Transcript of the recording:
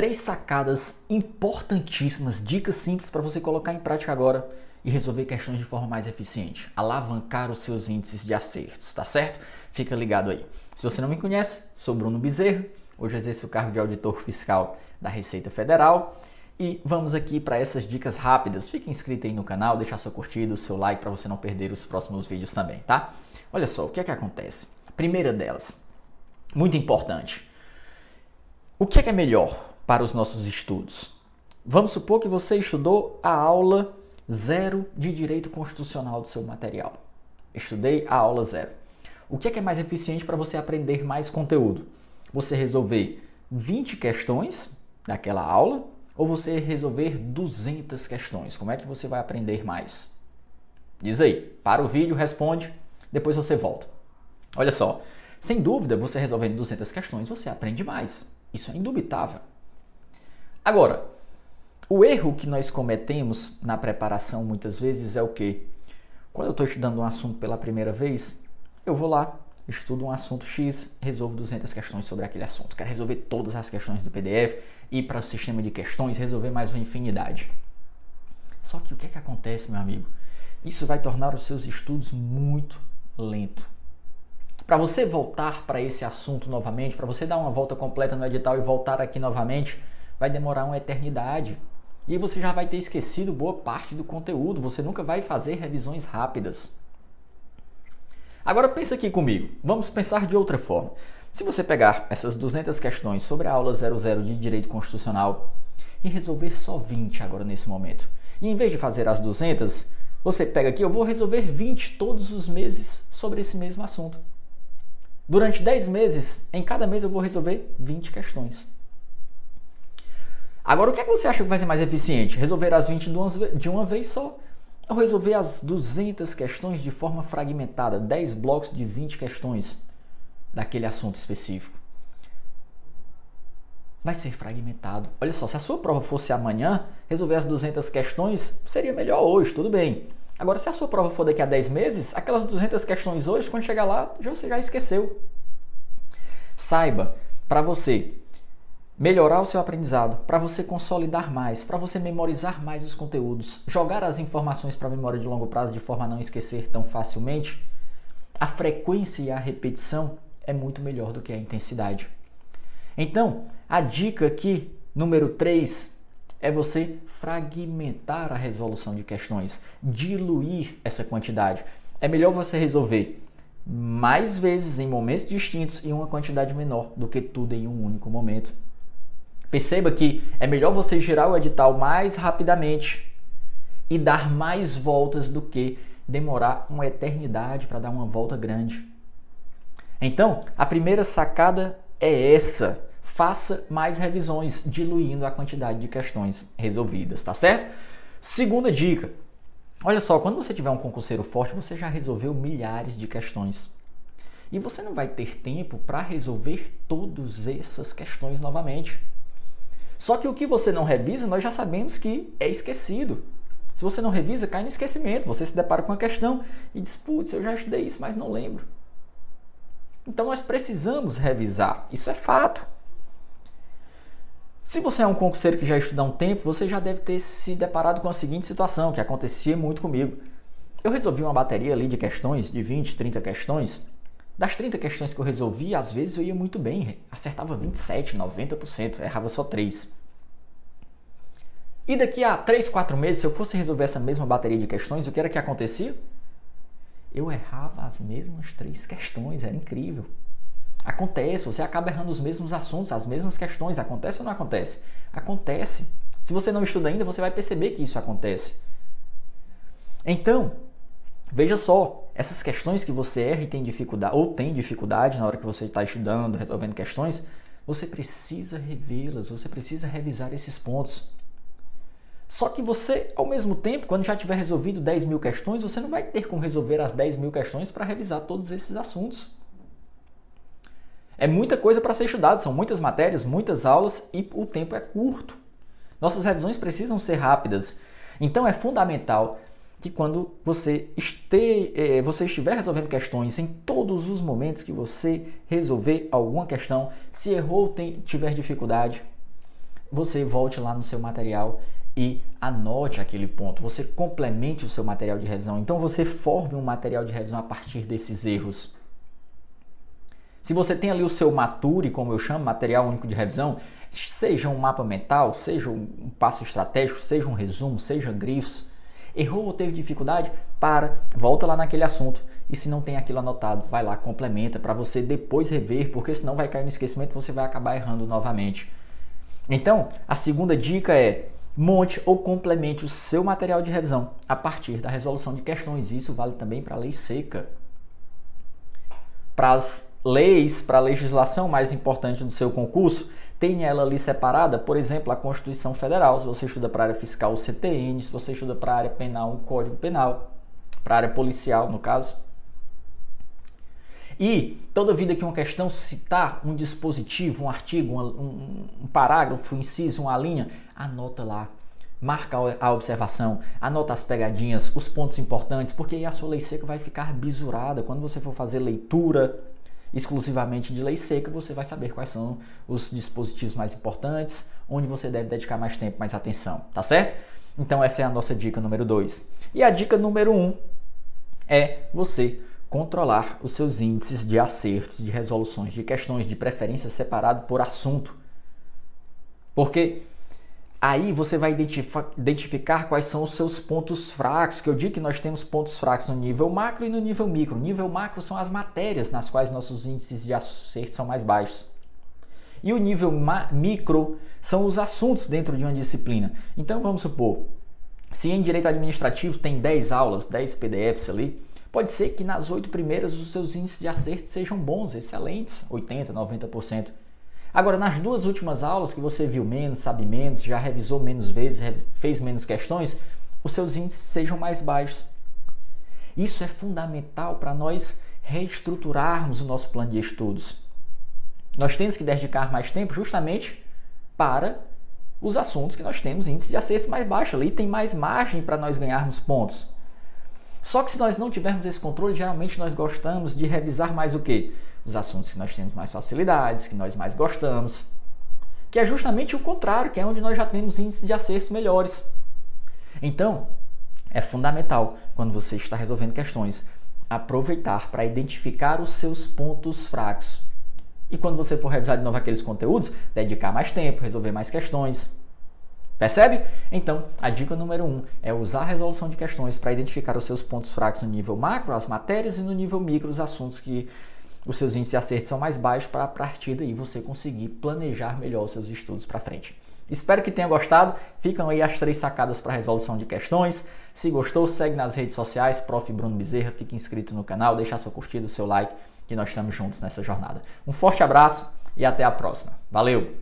três sacadas importantíssimas, dicas simples para você colocar em prática agora e resolver questões de forma mais eficiente, alavancar os seus índices de acertos, tá certo? Fica ligado aí. Se você não me conhece, sou Bruno Bezerro, hoje exerço o cargo de auditor fiscal da Receita Federal e vamos aqui para essas dicas rápidas. Fique inscrito aí no canal, deixar sua curtida, o seu like para você não perder os próximos vídeos também, tá? Olha só, o que é que acontece? Primeira delas, muito importante. O que é, que é melhor para os nossos estudos? Vamos supor que você estudou a aula zero de direito constitucional do seu material. Estudei a aula zero. O que é, que é mais eficiente para você aprender mais conteúdo? Você resolver 20 questões daquela aula ou você resolver 200 questões? Como é que você vai aprender mais? Diz aí, para o vídeo, responde, depois você volta. Olha só, sem dúvida, você resolvendo 200 questões, você aprende mais. Isso é indubitável. Agora, o erro que nós cometemos na preparação muitas vezes é o que? Quando eu estou estudando um assunto pela primeira vez, eu vou lá, estudo um assunto X, resolvo 200 questões sobre aquele assunto. Quero resolver todas as questões do PDF, ir para o sistema de questões, resolver mais uma infinidade. Só que o que é que acontece, meu amigo? Isso vai tornar os seus estudos muito lento. Para você voltar para esse assunto novamente, para você dar uma volta completa no edital e voltar aqui novamente, vai demorar uma eternidade. E você já vai ter esquecido boa parte do conteúdo, você nunca vai fazer revisões rápidas. Agora pensa aqui comigo, vamos pensar de outra forma. Se você pegar essas 200 questões sobre a aula 00 de Direito Constitucional e resolver só 20 agora nesse momento, e em vez de fazer as 200, você pega aqui, eu vou resolver 20 todos os meses sobre esse mesmo assunto. Durante 10 meses, em cada mês eu vou resolver 20 questões. Agora, o que, é que você acha que vai ser mais eficiente? Resolver as 20 de uma vez só? Ou resolver as 200 questões de forma fragmentada, 10 blocos de 20 questões daquele assunto específico? Vai ser fragmentado. Olha só, se a sua prova fosse amanhã, resolver as 200 questões seria melhor hoje, tudo bem. Agora, se a sua prova for daqui a 10 meses, aquelas 200 questões hoje, quando chegar lá, você já esqueceu. Saiba, para você melhorar o seu aprendizado, para você consolidar mais, para você memorizar mais os conteúdos, jogar as informações para a memória de longo prazo de forma a não esquecer tão facilmente, a frequência e a repetição é muito melhor do que a intensidade. Então, a dica aqui, número 3, é você fragmentar a resolução de questões, diluir essa quantidade. É melhor você resolver mais vezes em momentos distintos e uma quantidade menor do que tudo em um único momento. Perceba que é melhor você girar o edital mais rapidamente e dar mais voltas do que demorar uma eternidade para dar uma volta grande. Então, a primeira sacada é essa. Faça mais revisões, diluindo a quantidade de questões resolvidas, tá certo? Segunda dica. Olha só, quando você tiver um concurseiro forte, você já resolveu milhares de questões. E você não vai ter tempo para resolver todas essas questões novamente. Só que o que você não revisa, nós já sabemos que é esquecido. Se você não revisa, cai no esquecimento. Você se depara com uma questão e diz: Putz, eu já estudei isso, mas não lembro. Então nós precisamos revisar. Isso é fato. Se você é um concurseiro que já estuda há um tempo, você já deve ter se deparado com a seguinte situação, que acontecia muito comigo. Eu resolvi uma bateria ali de questões, de 20, 30 questões, das 30 questões que eu resolvi, às vezes eu ia muito bem, acertava 27, 90%, errava só 3. E daqui a 3, 4 meses, se eu fosse resolver essa mesma bateria de questões, o que era que acontecia? Eu errava as mesmas três questões, era incrível. Acontece, você acaba errando os mesmos assuntos, as mesmas questões. Acontece ou não acontece? Acontece. Se você não estuda ainda, você vai perceber que isso acontece. Então, veja só, essas questões que você erra e tem dificuldade, ou tem dificuldade na hora que você está estudando, resolvendo questões, você precisa revê-las, você precisa revisar esses pontos. Só que você, ao mesmo tempo, quando já tiver resolvido 10 mil questões, você não vai ter como resolver as 10 mil questões para revisar todos esses assuntos. É muita coisa para ser estudada, são muitas matérias, muitas aulas e o tempo é curto. Nossas revisões precisam ser rápidas. Então é fundamental que quando você, este, é, você estiver resolvendo questões em todos os momentos que você resolver alguma questão, se errou, tem, tiver dificuldade, você volte lá no seu material e anote aquele ponto. Você complemente o seu material de revisão. Então você forme um material de revisão a partir desses erros. Se você tem ali o seu Mature, como eu chamo, material único de revisão, seja um mapa mental, seja um passo estratégico, seja um resumo, seja grifos, errou ou teve dificuldade, para, volta lá naquele assunto e se não tem aquilo anotado, vai lá, complementa para você depois rever, porque senão vai cair no esquecimento e você vai acabar errando novamente. Então, a segunda dica é monte ou complemente o seu material de revisão a partir da resolução de questões. Isso vale também para a lei seca. Para as leis, para a legislação mais importante do seu concurso, tem ela ali separada, por exemplo, a Constituição Federal, se você estuda para a área fiscal, o CTN, se você estuda para a área penal, o Código Penal, para a área policial, no caso. E toda vida que uma questão citar um dispositivo, um artigo, um, um, um parágrafo, um inciso, uma linha, anota lá. Marca a observação, anota as pegadinhas, os pontos importantes, porque aí a sua lei seca vai ficar bisurada. Quando você for fazer leitura exclusivamente de lei seca, você vai saber quais são os dispositivos mais importantes, onde você deve dedicar mais tempo, mais atenção, tá certo? Então essa é a nossa dica número 2. E a dica número 1 um é você controlar os seus índices de acertos de resoluções de questões de preferência separado por assunto. Porque aí você vai identificar quais são os seus pontos fracos, que eu digo que nós temos pontos fracos no nível macro e no nível micro. Nível macro são as matérias nas quais nossos índices de acerto são mais baixos. E o nível micro são os assuntos dentro de uma disciplina. Então vamos supor, se em direito administrativo tem 10 aulas, 10 PDFs ali, Pode ser que nas oito primeiras os seus índices de acerto sejam bons, excelentes, 80%, 90%. Agora, nas duas últimas aulas que você viu menos, sabe menos, já revisou menos vezes, fez menos questões, os seus índices sejam mais baixos. Isso é fundamental para nós reestruturarmos o nosso plano de estudos. Nós temos que dedicar mais tempo justamente para os assuntos que nós temos índice de acerto mais baixo. Ali tem mais margem para nós ganharmos pontos. Só que se nós não tivermos esse controle, geralmente nós gostamos de revisar mais o que? Os assuntos que nós temos mais facilidades, que nós mais gostamos. Que é justamente o contrário, que é onde nós já temos índices de acertos melhores. Então, é fundamental, quando você está resolvendo questões, aproveitar para identificar os seus pontos fracos. E quando você for revisar de novo aqueles conteúdos, dedicar mais tempo, resolver mais questões, Percebe? Então, a dica número um é usar a resolução de questões para identificar os seus pontos fracos no nível macro, as matérias, e no nível micro, os assuntos que os seus índices de acerto são mais baixos para a partir daí você conseguir planejar melhor os seus estudos para frente. Espero que tenha gostado. Ficam aí as três sacadas para resolução de questões. Se gostou, segue nas redes sociais, Prof. Bruno Bezerra, fique inscrito no canal, deixa sua curtida, o seu like, que nós estamos juntos nessa jornada. Um forte abraço e até a próxima. Valeu!